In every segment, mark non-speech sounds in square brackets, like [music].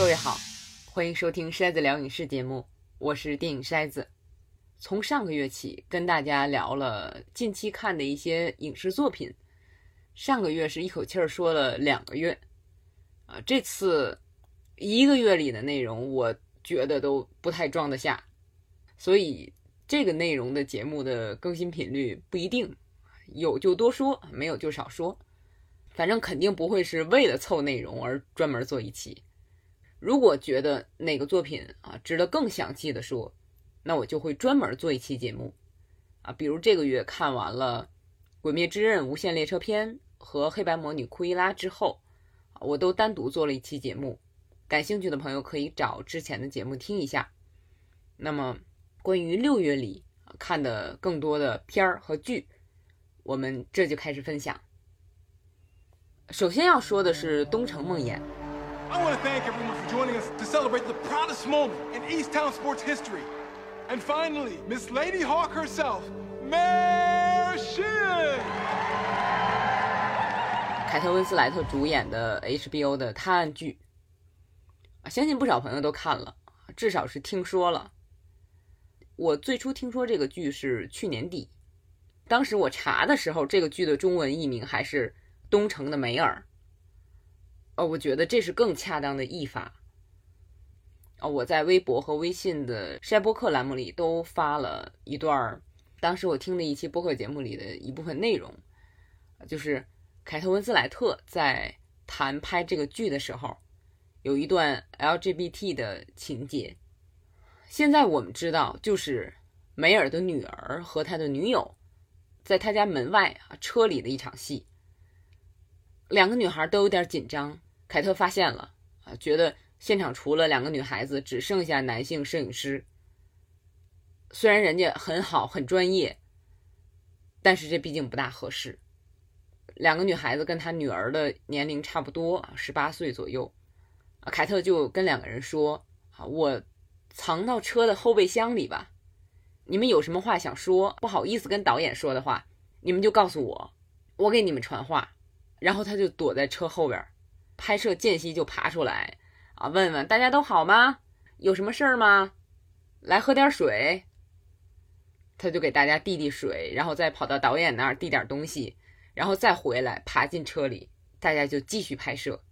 各位好，欢迎收听筛子聊影视节目，我是电影筛子。从上个月起，跟大家聊了近期看的一些影视作品。上个月是一口气儿说了两个月，啊，这次一个月里的内容，我觉得都不太装得下，所以这个内容的节目的更新频率不一定，有就多说，没有就少说，反正肯定不会是为了凑内容而专门做一期。如果觉得哪个作品啊值得更详细的说，那我就会专门做一期节目，啊，比如这个月看完了《鬼灭之刃：无限列车篇》和《黑白魔女库伊拉》之后，我都单独做了一期节目，感兴趣的朋友可以找之前的节目听一下。那么，关于六月里看的更多的片儿和剧，我们这就开始分享。首先要说的是《东城梦魇》。I want to thank everyone for joining us to celebrate the proudest moment in Easttown sports history. And finally, Miss Lady Hawk herself, Mayor Shin! 凯特温斯莱特主演的 HBO 的探案剧，相信不少朋友都看了，至少是听说了。我最初听说这个剧是去年底，当时我查的时候，这个剧的中文译名还是《东城的梅尔》。哦，我觉得这是更恰当的译法。哦，我在微博和微信的筛播客栏目里都发了一段当时我听的一期播客节目里的一部分内容，就是凯特温斯莱特在谈拍这个剧的时候，有一段 LGBT 的情节。现在我们知道，就是梅尔的女儿和他的女友在他家门外啊车里的一场戏。两个女孩都有点紧张，凯特发现了啊，觉得现场除了两个女孩子，只剩下男性摄影师。虽然人家很好很专业，但是这毕竟不大合适。两个女孩子跟他女儿的年龄差不多啊，十八岁左右。凯特就跟两个人说：“啊，我藏到车的后备箱里吧。你们有什么话想说，不好意思跟导演说的话，你们就告诉我，我给你们传话。”然后他就躲在车后边，拍摄间隙就爬出来，啊，问问大家都好吗？有什么事儿吗？来喝点水。他就给大家递递水，然后再跑到导演那儿递点东西，然后再回来爬进车里，大家就继续拍摄。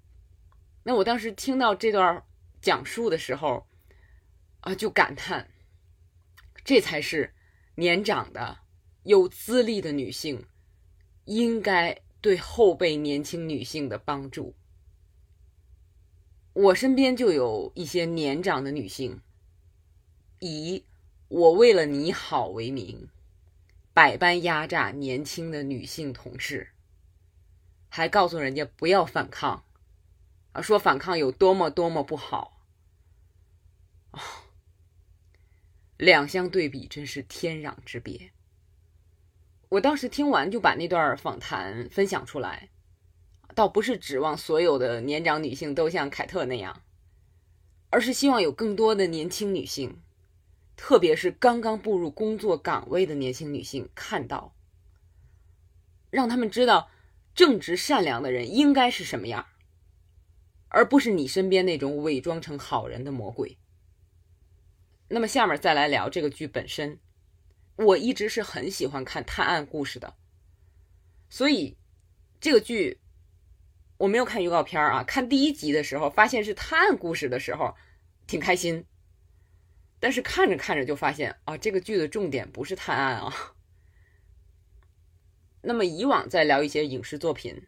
那我当时听到这段讲述的时候，啊，就感叹，这才是年长的、有资历的女性应该。对后辈年轻女性的帮助，我身边就有一些年长的女性，以“我为了你好”为名，百般压榨年轻的女性同事，还告诉人家不要反抗，啊，说反抗有多么多么不好，啊，两相对比，真是天壤之别。我当时听完就把那段访谈分享出来，倒不是指望所有的年长女性都像凯特那样，而是希望有更多的年轻女性，特别是刚刚步入工作岗位的年轻女性看到，让他们知道正直善良的人应该是什么样，而不是你身边那种伪装成好人的魔鬼。那么下面再来聊这个剧本身。我一直是很喜欢看探案故事的，所以这个剧我没有看预告片啊。看第一集的时候，发现是探案故事的时候，挺开心。但是看着看着就发现啊，这个剧的重点不是探案啊。[laughs] 那么以往在聊一些影视作品，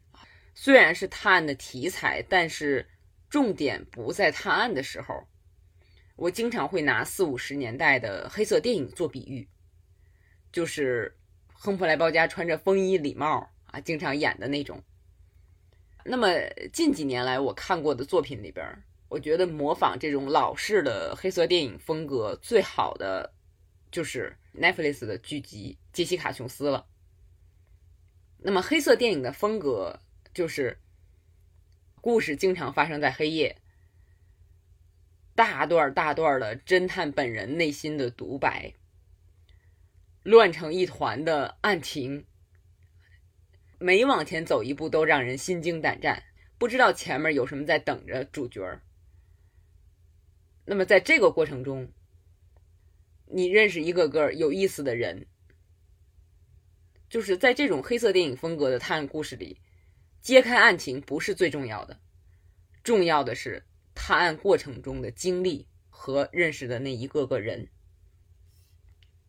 虽然是探案的题材，但是重点不在探案的时候，我经常会拿四五十年代的黑色电影做比喻。就是亨普莱鲍家穿着风衣礼帽啊，经常演的那种。那么近几年来我看过的作品里边，我觉得模仿这种老式的黑色电影风格最好的，就是 Netflix 的剧集《杰西卡·琼斯》了。那么黑色电影的风格就是故事经常发生在黑夜，大段大段的侦探本人内心的独白。乱成一团的案情，每往前走一步都让人心惊胆战，不知道前面有什么在等着主角那么在这个过程中，你认识一个个有意思的人，就是在这种黑色电影风格的探案故事里，揭开案情不是最重要的，重要的是探案过程中的经历和认识的那一个个人。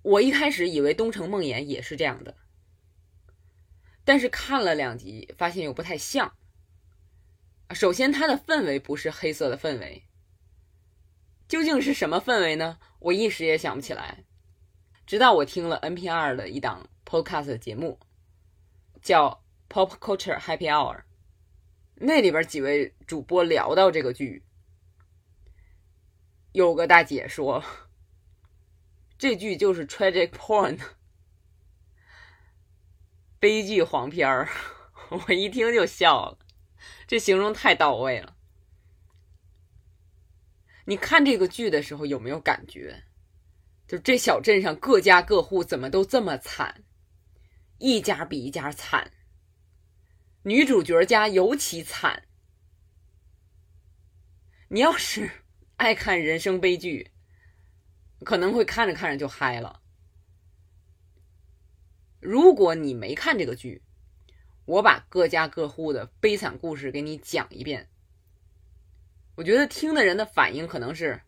我一开始以为《东城梦魇》也是这样的，但是看了两集，发现又不太像。首先，它的氛围不是黑色的氛围，究竟是什么氛围呢？我一时也想不起来。直到我听了 NPR 的一档 Podcast 节目，叫 Pop Culture Happy Hour，那里边几位主播聊到这个剧，有个大姐说，这剧就是 tragic porn，悲剧黄片儿。[laughs] 我一听就笑了。这形容太到位了。你看这个剧的时候有没有感觉？就这小镇上各家各户怎么都这么惨，一家比一家惨。女主角家尤其惨。你要是爱看人生悲剧，可能会看着看着就嗨了。如果你没看这个剧，我把各家各户的悲惨故事给你讲一遍，我觉得听的人的反应可能是，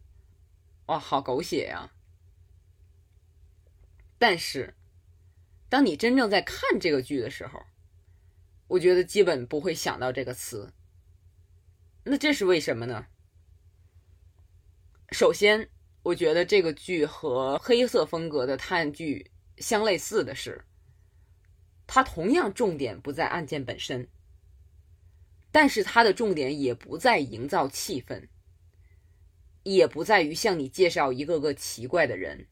哇，好狗血呀！但是，当你真正在看这个剧的时候，我觉得基本不会想到这个词。那这是为什么呢？首先，我觉得这个剧和黑色风格的探剧相类似的是。他同样重点不在案件本身，但是他的重点也不在营造气氛，也不在于向你介绍一个个奇怪的人。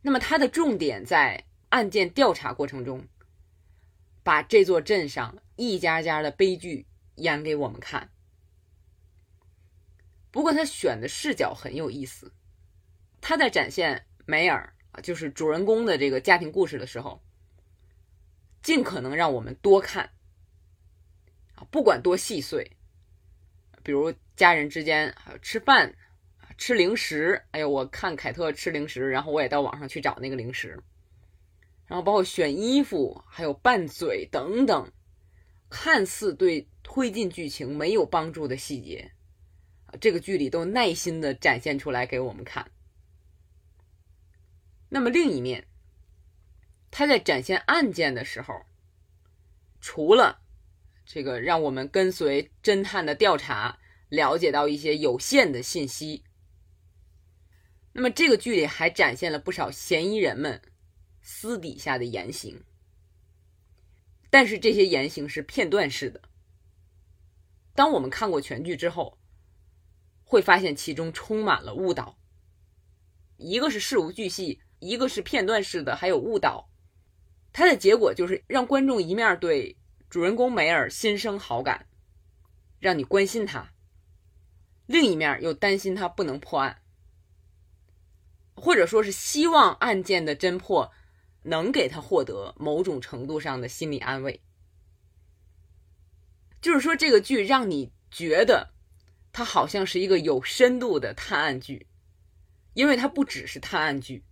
那么他的重点在案件调查过程中，把这座镇上一家家的悲剧演给我们看。不过他选的视角很有意思，他在展现梅尔啊，就是主人公的这个家庭故事的时候。尽可能让我们多看啊，不管多细碎，比如家人之间还有吃饭吃零食。哎呦，我看凯特吃零食，然后我也到网上去找那个零食。然后包括选衣服，还有拌嘴等等，看似对推进剧情没有帮助的细节，这个剧里都耐心的展现出来给我们看。那么另一面。他在展现案件的时候，除了这个让我们跟随侦探的调查，了解到一些有限的信息，那么这个剧里还展现了不少嫌疑人们私底下的言行，但是这些言行是片段式的。当我们看过全剧之后，会发现其中充满了误导，一个是事无巨细，一个是片段式的，还有误导。它的结果就是让观众一面对主人公梅尔心生好感，让你关心他；另一面又担心他不能破案，或者说是希望案件的侦破能给他获得某种程度上的心理安慰。就是说，这个剧让你觉得它好像是一个有深度的探案剧，因为它不只是探案剧。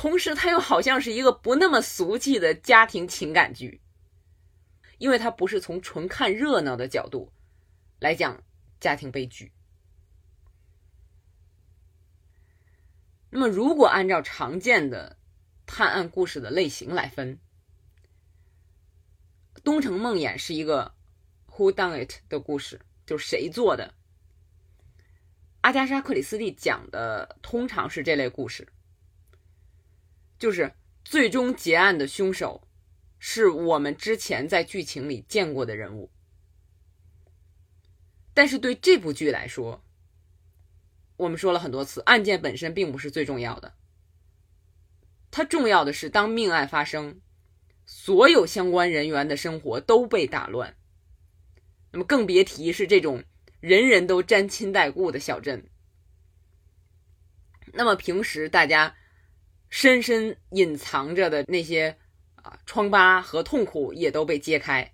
同时，它又好像是一个不那么俗气的家庭情感剧，因为它不是从纯看热闹的角度来讲家庭悲剧。那么，如果按照常见的探案故事的类型来分，《东城梦魇》是一个 “Who Done It” 的故事，就是谁做的。阿加莎·克里斯蒂讲的通常是这类故事。就是最终结案的凶手，是我们之前在剧情里见过的人物。但是对这部剧来说，我们说了很多次，案件本身并不是最重要的。它重要的是，当命案发生，所有相关人员的生活都被打乱。那么更别提是这种人人都沾亲带故的小镇。那么平时大家。深深隐藏着的那些啊疮疤和痛苦也都被揭开。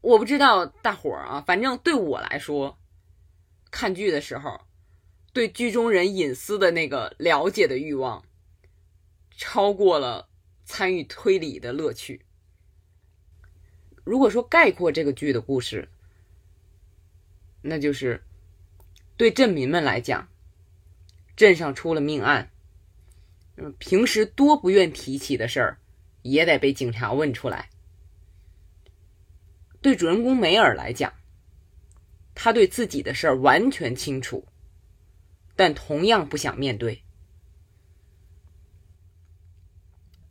我不知道大伙儿啊，反正对我来说，看剧的时候，对剧中人隐私的那个了解的欲望，超过了参与推理的乐趣。如果说概括这个剧的故事，那就是对镇民们来讲，镇上出了命案，嗯，平时多不愿提起的事儿，也得被警察问出来。对主人公梅尔来讲，他对自己的事儿完全清楚，但同样不想面对。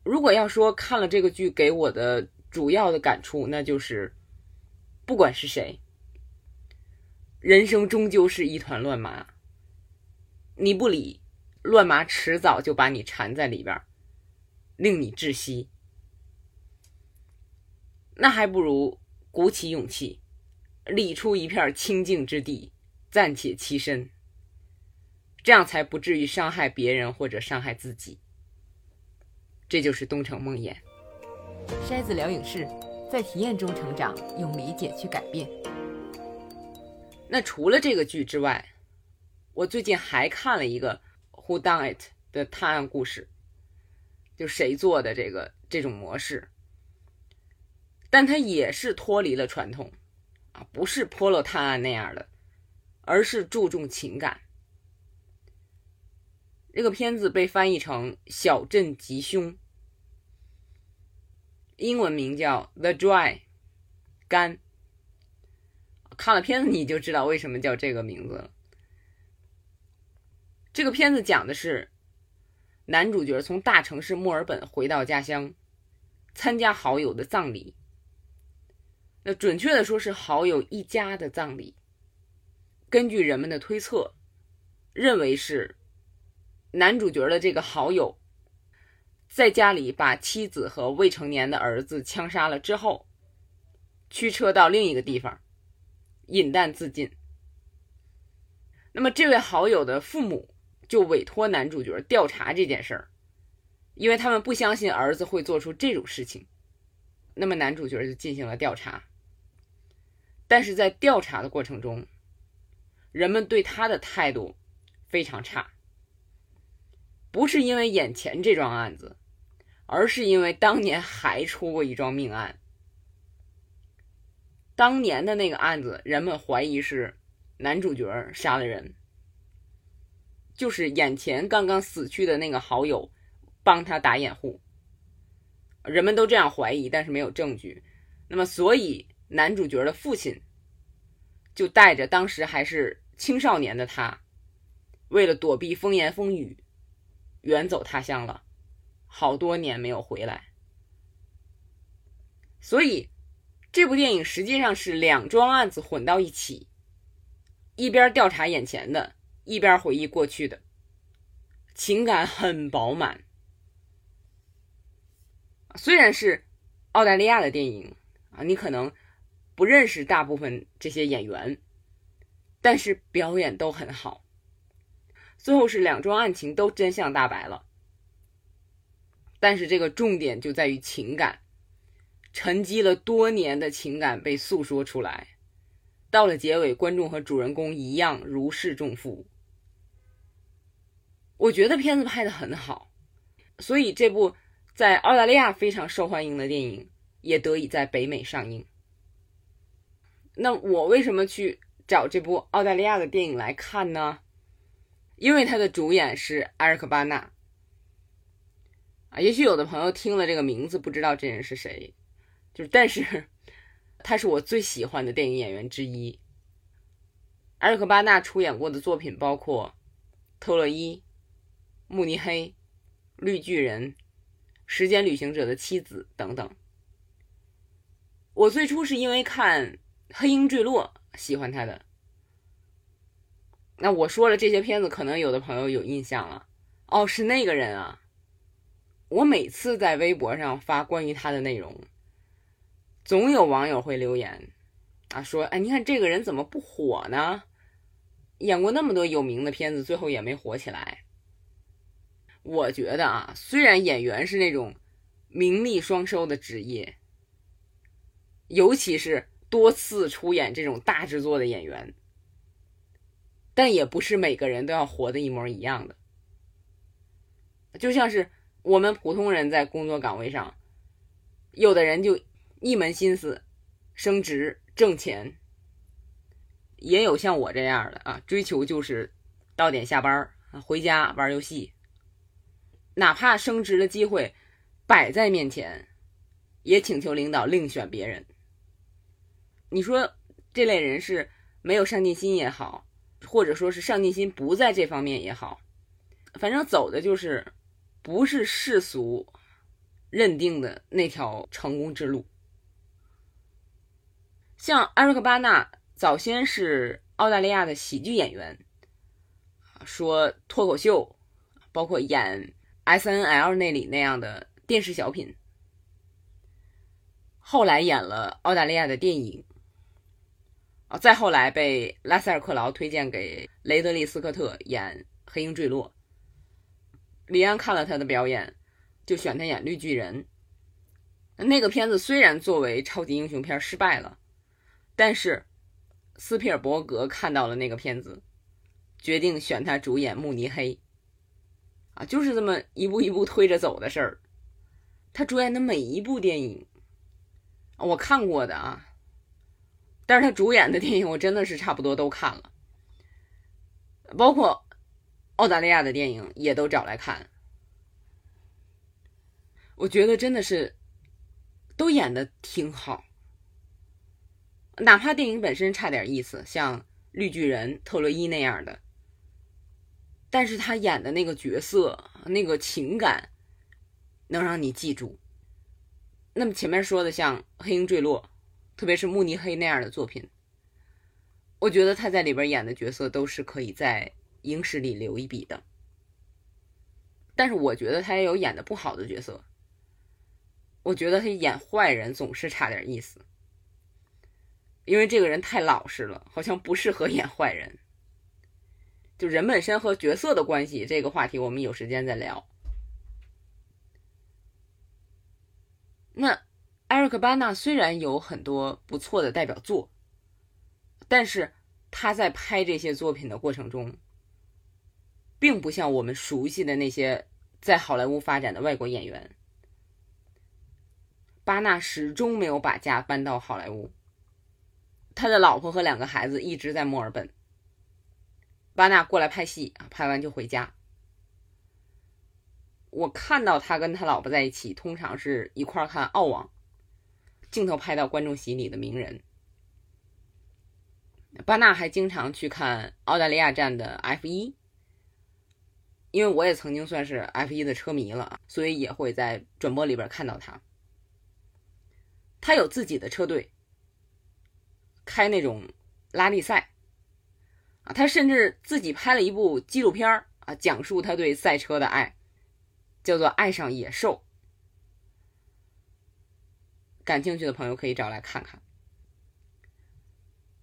如果要说看了这个剧给我的主要的感触，那就是不管是谁，人生终究是一团乱麻。你不理，乱麻迟早就把你缠在里边，令你窒息。那还不如鼓起勇气。理出一片清净之地，暂且栖身，这样才不至于伤害别人或者伤害自己。这就是东城梦魇。筛子聊影视，在体验中成长，用理解去改变。那除了这个剧之外，我最近还看了一个《Who Done It》的探案故事，就谁做的这个这种模式，但它也是脱离了传统。啊，不是破落探案那样的，而是注重情感。这个片子被翻译成《小镇吉凶》，英文名叫《The Dry》，干。看了片子你就知道为什么叫这个名字了。这个片子讲的是男主角从大城市墨尔本回到家乡，参加好友的葬礼。那准确的说是好友一家的葬礼。根据人们的推测，认为是男主角的这个好友在家里把妻子和未成年的儿子枪杀了之后，驱车到另一个地方饮弹自尽。那么这位好友的父母就委托男主角调查这件事儿，因为他们不相信儿子会做出这种事情。那么男主角就进行了调查。但是在调查的过程中，人们对他的态度非常差，不是因为眼前这桩案子，而是因为当年还出过一桩命案。当年的那个案子，人们怀疑是男主角杀了人，就是眼前刚刚死去的那个好友帮他打掩护，人们都这样怀疑，但是没有证据。那么，所以。男主角的父亲就带着当时还是青少年的他，为了躲避风言风语，远走他乡了，好多年没有回来。所以，这部电影实际上是两桩案子混到一起，一边调查眼前的，一边回忆过去的，情感很饱满。虽然是澳大利亚的电影啊，你可能。不认识大部分这些演员，但是表演都很好。最后是两桩案情都真相大白了，但是这个重点就在于情感，沉积了多年的情感被诉说出来。到了结尾，观众和主人公一样如释重负。我觉得片子拍的很好，所以这部在澳大利亚非常受欢迎的电影也得以在北美上映。那我为什么去找这部澳大利亚的电影来看呢？因为它的主演是埃尔克巴纳啊。也许有的朋友听了这个名字不知道这人是谁，就是但是 [laughs] 他是我最喜欢的电影演员之一。埃尔克巴纳出演过的作品包括《特洛伊》《慕尼黑》《绿巨人》《时间旅行者的妻子》等等。我最初是因为看。黑鹰坠落，喜欢他的。那我说了这些片子，可能有的朋友有印象了。哦，是那个人啊！我每次在微博上发关于他的内容，总有网友会留言啊，说：“哎，你看这个人怎么不火呢？演过那么多有名的片子，最后也没火起来。”我觉得啊，虽然演员是那种名利双收的职业，尤其是。多次出演这种大制作的演员，但也不是每个人都要活得一模一样的。就像是我们普通人在工作岗位上，有的人就一门心思升职挣钱，也有像我这样的啊，追求就是到点下班回家玩游戏，哪怕升职的机会摆在面前，也请求领导另选别人。你说这类人是没有上进心也好，或者说是上进心不在这方面也好，反正走的就是不是世俗认定的那条成功之路。像艾瑞克·巴纳早先是澳大利亚的喜剧演员，说脱口秀，包括演 S N L 那里那样的电视小品，后来演了澳大利亚的电影。再后来被拉塞尔·克劳推荐给雷德利·斯科特演《黑鹰坠落》，李安看了他的表演，就选他演绿巨人。那个片子虽然作为超级英雄片失败了，但是斯皮尔伯格看到了那个片子，决定选他主演慕尼黑。啊，就是这么一步一步推着走的事儿。他主演的每一部电影，我看过的啊。但是他主演的电影，我真的是差不多都看了，包括澳大利亚的电影也都找来看。我觉得真的是都演的挺好，哪怕电影本身差点意思，像《绿巨人》特洛伊那样的，但是他演的那个角色、那个情感，能让你记住。那么前面说的像《黑鹰坠落》。特别是慕尼黑那样的作品，我觉得他在里边演的角色都是可以在影史里留一笔的。但是我觉得他也有演的不好的角色，我觉得他演坏人总是差点意思，因为这个人太老实了，好像不适合演坏人。就人本身和角色的关系这个话题，我们有时间再聊。那。艾瑞克·巴纳虽然有很多不错的代表作，但是他在拍这些作品的过程中，并不像我们熟悉的那些在好莱坞发展的外国演员。巴纳始终没有把家搬到好莱坞，他的老婆和两个孩子一直在墨尔本。巴纳过来拍戏啊，拍完就回家。我看到他跟他老婆在一起，通常是一块看澳网。镜头拍到观众席里的名人，巴纳还经常去看澳大利亚站的 F 一，因为我也曾经算是 F 一的车迷了，所以也会在转播里边看到他。他有自己的车队，开那种拉力赛，啊，他甚至自己拍了一部纪录片啊，讲述他对赛车的爱，叫做《爱上野兽》。感兴趣的朋友可以找来看看。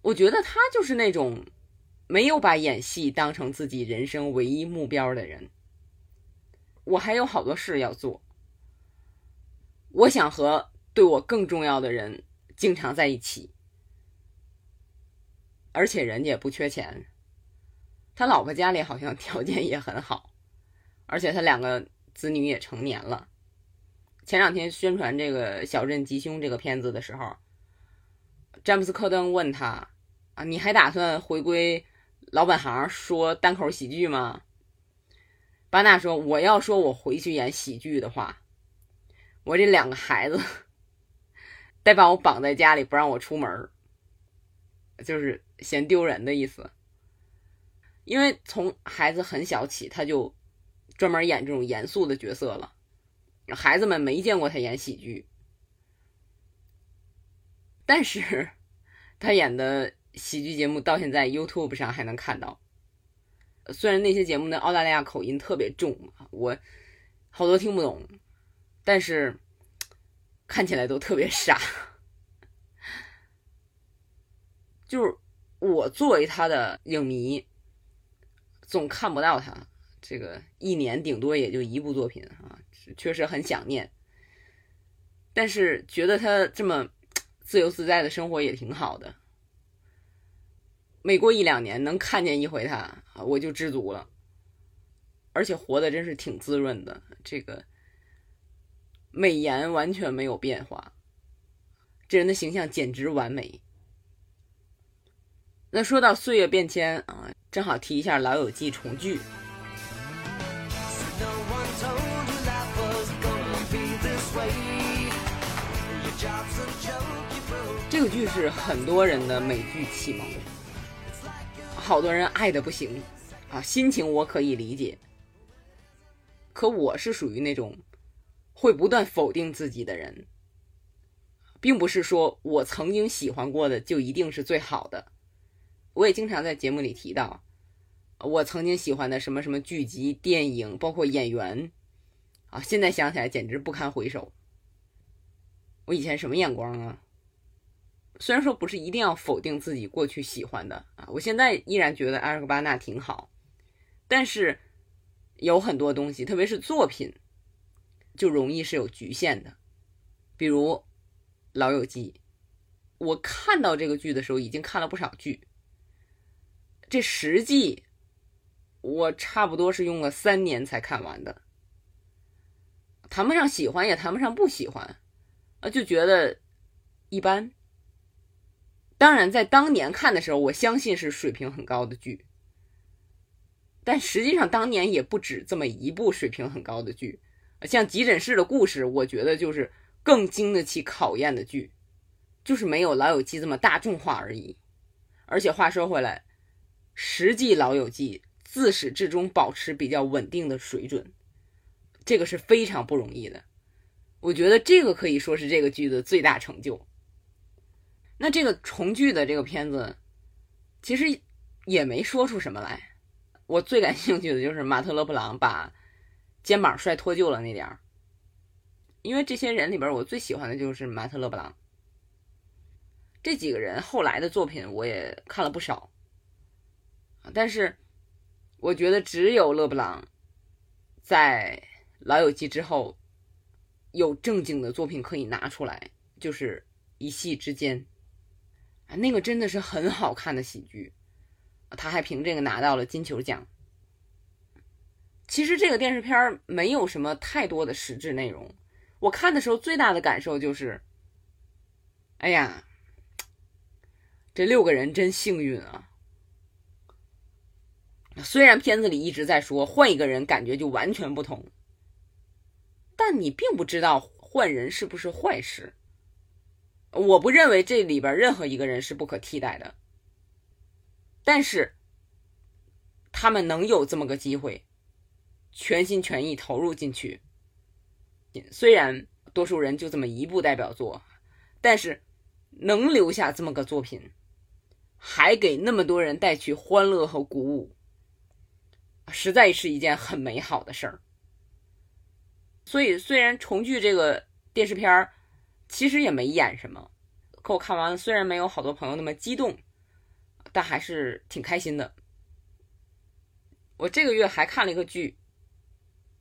我觉得他就是那种没有把演戏当成自己人生唯一目标的人。我还有好多事要做，我想和对我更重要的人经常在一起，而且人家也不缺钱，他老婆家里好像条件也很好，而且他两个子女也成年了。前两天宣传这个《小镇吉凶》这个片子的时候，詹姆斯·科登问他：“啊，你还打算回归老本行，说单口喜剧吗？”巴纳说：“我要说我回去演喜剧的话，我这两个孩子 [laughs] 得把我绑在家里，不让我出门，就是嫌丢人的意思。因为从孩子很小起，他就专门演这种严肃的角色了。”孩子们没见过他演喜剧，但是他演的喜剧节目到现在 YouTube 上还能看到。虽然那些节目的澳大利亚口音特别重，我好多听不懂，但是看起来都特别傻。就是我作为他的影迷，总看不到他。这个一年顶多也就一部作品啊，确实很想念。但是觉得他这么自由自在的生活也挺好的。每过一两年能看见一回他，我就知足了。而且活的真是挺滋润的，这个美颜完全没有变化，这人的形象简直完美。那说到岁月变迁啊，正好提一下《老友记》重聚。这个剧是很多人的美剧启蒙，好多人爱的不行啊，心情我可以理解。可我是属于那种会不断否定自己的人，并不是说我曾经喜欢过的就一定是最好的。我也经常在节目里提到，我曾经喜欢的什么什么剧集、电影，包括演员，啊，现在想起来简直不堪回首。我以前什么眼光啊？虽然说不是一定要否定自己过去喜欢的啊，我现在依然觉得埃尔戈巴纳挺好，但是。有很多东西，特别是作品，就容易是有局限的。比如《老友记》，我看到这个剧的时候已经看了不少剧，这十季我差不多是用了三年才看完的。谈不上喜欢，也谈不上不喜欢，啊，就觉得一般。当然，在当年看的时候，我相信是水平很高的剧。但实际上，当年也不止这么一部水平很高的剧，像《急诊室的故事》，我觉得就是更经得起考验的剧，就是没有《老友记》这么大众化而已。而且话说回来，实际《老友记》自始至终保持比较稳定的水准，这个是非常不容易的。我觉得这个可以说是这个剧的最大成就。那这个重聚的这个片子，其实也没说出什么来。我最感兴趣的就是马特·勒布朗把肩膀摔脱臼了那点儿，因为这些人里边，我最喜欢的就是马特·勒布朗。这几个人后来的作品我也看了不少，但是我觉得只有勒布朗在《老友记》之后有正经的作品可以拿出来，就是《一戏之间》啊，那个真的是很好看的喜剧。他还凭这个拿到了金球奖。其实这个电视片没有什么太多的实质内容。我看的时候最大的感受就是，哎呀，这六个人真幸运啊！虽然片子里一直在说换一个人感觉就完全不同，但你并不知道换人是不是坏事。我不认为这里边任何一个人是不可替代的。但是，他们能有这么个机会，全心全意投入进去。虽然多数人就这么一部代表作，但是能留下这么个作品，还给那么多人带去欢乐和鼓舞，实在是一件很美好的事儿。所以，虽然重聚这个电视片儿其实也没演什么，可我看完，虽然没有好多朋友那么激动。但还是挺开心的。我这个月还看了一个剧，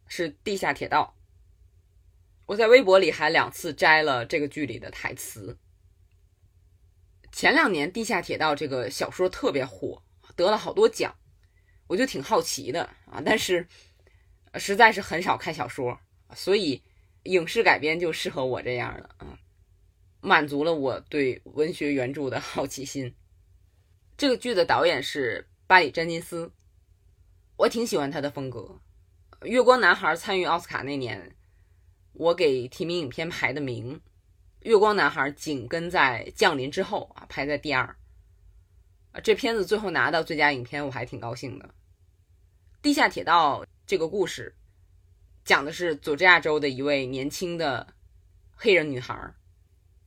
是《地下铁道》。我在微博里还两次摘了这个剧里的台词。前两年《地下铁道》这个小说特别火，得了好多奖，我就挺好奇的啊。但是实在是很少看小说，所以影视改编就适合我这样的啊，满足了我对文学原著的好奇心。这个剧的导演是巴里·詹金斯，我挺喜欢他的风格。《月光男孩》参与奥斯卡那年，我给提名影片排的名，《月光男孩》紧跟在《降临》之后啊，排在第二。这片子最后拿到最佳影片，我还挺高兴的。《地下铁道》这个故事，讲的是佐治亚州的一位年轻的黑人女孩，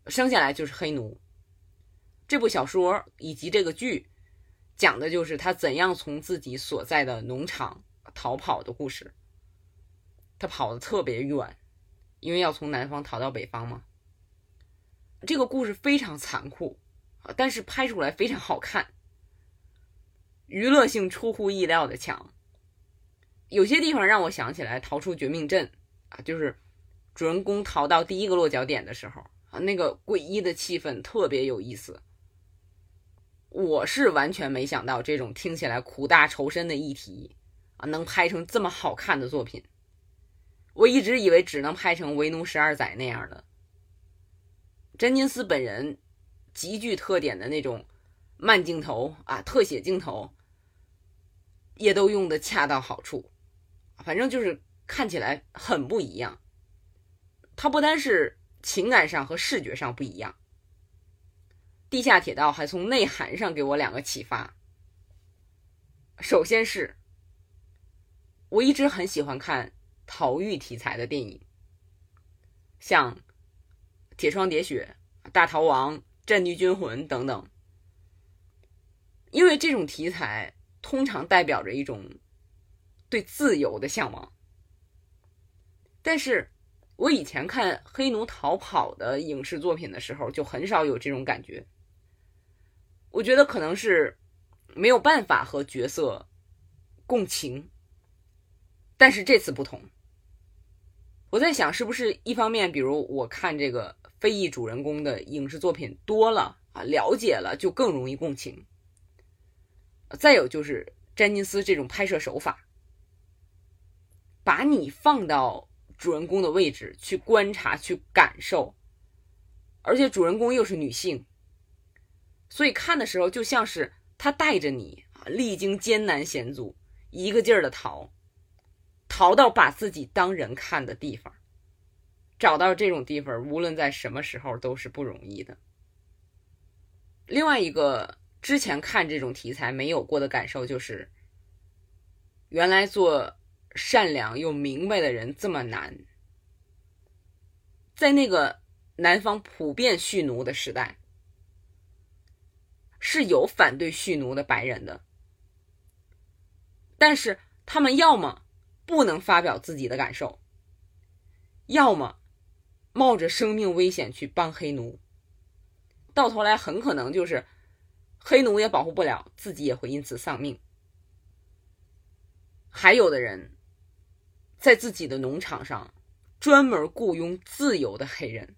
生下来就是黑奴。这部小说以及这个剧，讲的就是他怎样从自己所在的农场逃跑的故事。他跑的特别远，因为要从南方逃到北方嘛。这个故事非常残酷，但是拍出来非常好看，娱乐性出乎意料的强。有些地方让我想起来《逃出绝命镇》啊，就是主人公逃到第一个落脚点的时候啊，那个诡异的气氛特别有意思。我是完全没想到这种听起来苦大仇深的议题啊，能拍成这么好看的作品。我一直以为只能拍成《为奴十二载》那样的。詹金斯本人极具特点的那种慢镜头啊，特写镜头也都用的恰到好处，反正就是看起来很不一样。它不单是情感上和视觉上不一样，《地下铁道》还从内涵上给我两个启发。首先是，我一直很喜欢看。逃狱题材的电影，像《铁窗喋血》《大逃亡》《战地军魂》等等，因为这种题材通常代表着一种对自由的向往。但是我以前看黑奴逃跑的影视作品的时候，就很少有这种感觉。我觉得可能是没有办法和角色共情。但是这次不同，我在想，是不是一方面，比如我看这个非裔主人公的影视作品多了啊，了解了就更容易共情。再有就是詹金斯这种拍摄手法，把你放到主人公的位置去观察、去感受，而且主人公又是女性，所以看的时候就像是他带着你啊，历经艰难险阻，一个劲儿的逃。逃到把自己当人看的地方，找到这种地方，无论在什么时候都是不容易的。另外一个之前看这种题材没有过的感受就是，原来做善良又明白的人这么难。在那个南方普遍蓄奴的时代，是有反对蓄奴的白人的，但是他们要么。不能发表自己的感受，要么冒着生命危险去帮黑奴，到头来很可能就是黑奴也保护不了自己，也会因此丧命。还有的人在自己的农场上专门雇佣自由的黑人，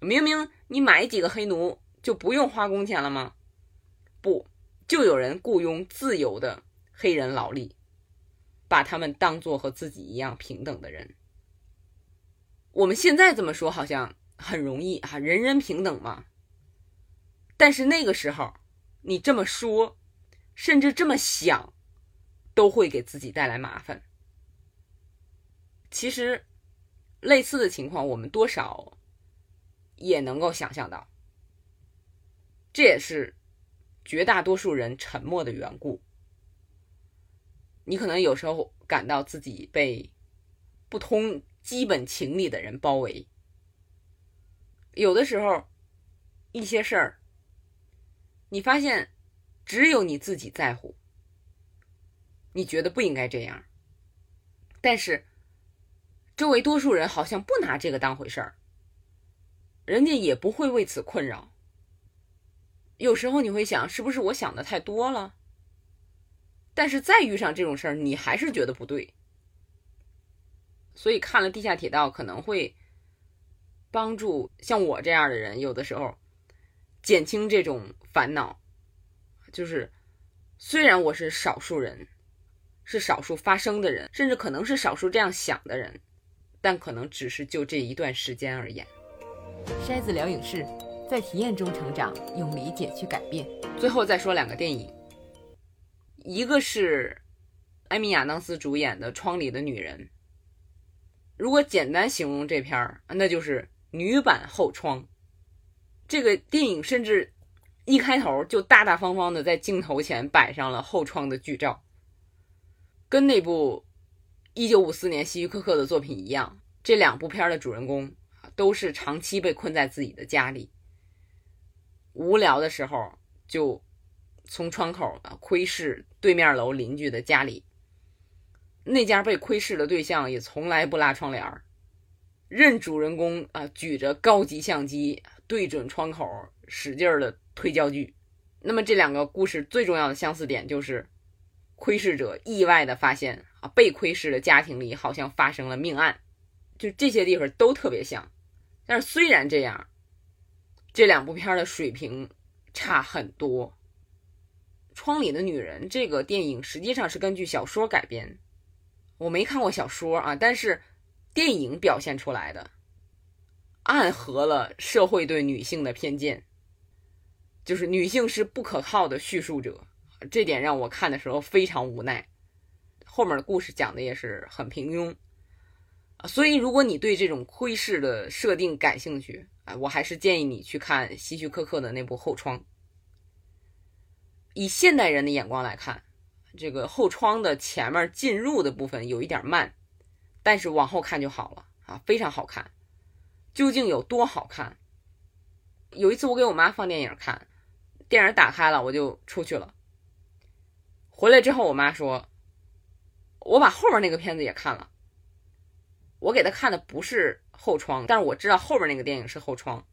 明明你买几个黑奴就不用花工钱了吗？不，就有人雇佣自由的黑人劳力。把他们当做和自己一样平等的人。我们现在这么说好像很容易啊，人人平等嘛。但是那个时候，你这么说，甚至这么想，都会给自己带来麻烦。其实，类似的情况我们多少也能够想象到。这也是绝大多数人沉默的缘故。你可能有时候感到自己被不通基本情理的人包围，有的时候一些事儿，你发现只有你自己在乎，你觉得不应该这样，但是周围多数人好像不拿这个当回事儿，人家也不会为此困扰。有时候你会想，是不是我想的太多了？但是再遇上这种事儿，你还是觉得不对，所以看了《地下铁道》可能会帮助像我这样的人，有的时候减轻这种烦恼。就是虽然我是少数人，是少数发声的人，甚至可能是少数这样想的人，但可能只是就这一段时间而言。筛子聊影视，在体验中成长，用理解去改变。最后再说两个电影。一个是艾米亚当斯主演的《窗里的女人》，如果简单形容这片儿，那就是女版《后窗》。这个电影甚至一开头就大大方方的在镜头前摆上了后窗的剧照，跟那部1954年希区柯克的作品一样，这两部片的主人公都是长期被困在自己的家里，无聊的时候就。从窗口啊窥视对面楼邻居的家里，那家被窥视的对象也从来不拉窗帘儿，任主人公啊举着高级相机对准窗口使劲儿的推焦距。那么这两个故事最重要的相似点就是，窥视者意外的发现啊被窥视的家庭里好像发生了命案，就这些地方都特别像。但是虽然这样，这两部片的水平。差很多。《窗里的女人》这个电影实际上是根据小说改编，我没看过小说啊，但是电影表现出来的暗合了社会对女性的偏见，就是女性是不可靠的叙述者，这点让我看的时候非常无奈。后面的故事讲的也是很平庸，所以如果你对这种窥视的设定感兴趣啊，我还是建议你去看希区柯克的那部《后窗》。以现代人的眼光来看，这个后窗的前面进入的部分有一点慢，但是往后看就好了啊，非常好看。究竟有多好看？有一次我给我妈放电影看，电影打开了，我就出去了。回来之后，我妈说：“我把后面那个片子也看了。”我给她看的不是后窗，但是我知道后面那个电影是后窗。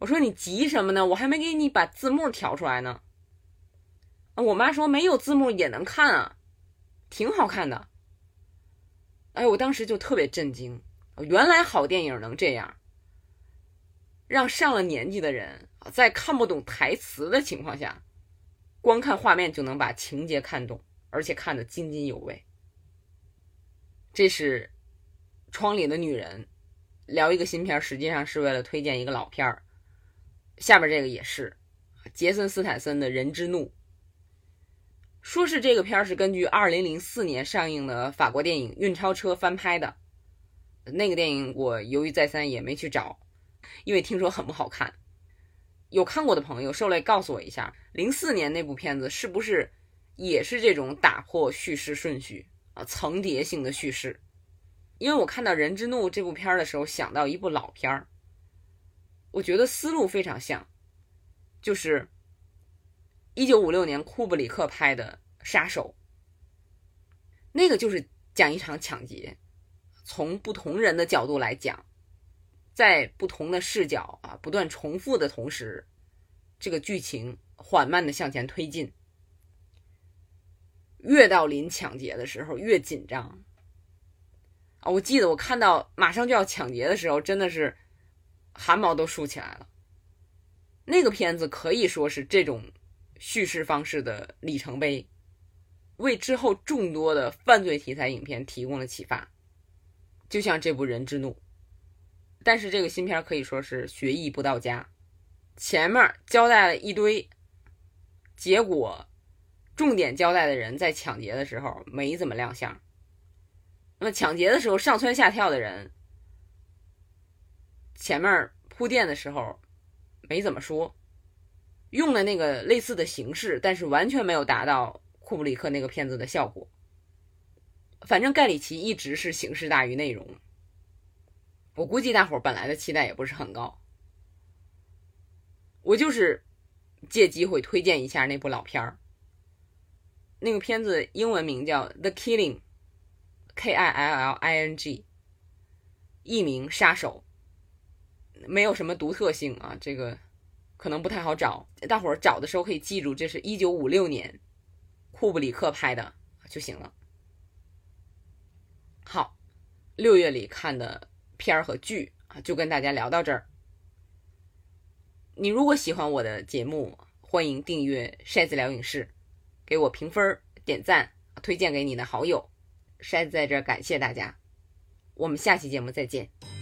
我说：“你急什么呢？我还没给你把字幕调出来呢。”我妈说没有字幕也能看啊，挺好看的。哎，我当时就特别震惊，原来好电影能这样，让上了年纪的人在看不懂台词的情况下，光看画面就能把情节看懂，而且看得津津有味。这是《窗里的女人》，聊一个新片，实际上是为了推荐一个老片儿。下边这个也是杰森斯坦森的人之怒。说是这个片儿是根据2004年上映的法国电影《运钞车》翻拍的，那个电影我犹豫再三也没去找，因为听说很不好看。有看过的朋友，受累告诉我一下，零四年那部片子是不是也是这种打破叙事顺序啊、层叠性的叙事？因为我看到《人之怒》这部片儿的时候，想到一部老片儿，我觉得思路非常像，就是。一九五六年，库布里克拍的《杀手》，那个就是讲一场抢劫，从不同人的角度来讲，在不同的视角啊，不断重复的同时，这个剧情缓慢的向前推进，越到临抢劫的时候越紧张啊！我记得我看到马上就要抢劫的时候，真的是汗毛都竖起来了。那个片子可以说是这种。叙事方式的里程碑，为之后众多的犯罪题材影片提供了启发，就像这部《人之怒》。但是这个新片可以说是学艺不到家，前面交代了一堆，结果重点交代的人在抢劫的时候没怎么亮相。那么抢劫的时候上蹿下跳的人，前面铺垫的时候没怎么说。用了那个类似的形式，但是完全没有达到库布里克那个片子的效果。反正盖里奇一直是形式大于内容，我估计大伙本来的期待也不是很高。我就是借机会推荐一下那部老片儿。那个片子英文名叫《The Killing》，K I L L I N G，译名《杀手》，没有什么独特性啊，这个。可能不太好找，大伙儿找的时候可以记住，这是一九五六年库布里克拍的就行了。好，六月里看的片儿和剧啊，就跟大家聊到这儿。你如果喜欢我的节目，欢迎订阅筛子聊影视，给我评分、点赞、推荐给你的好友。筛子在这儿感谢大家，我们下期节目再见。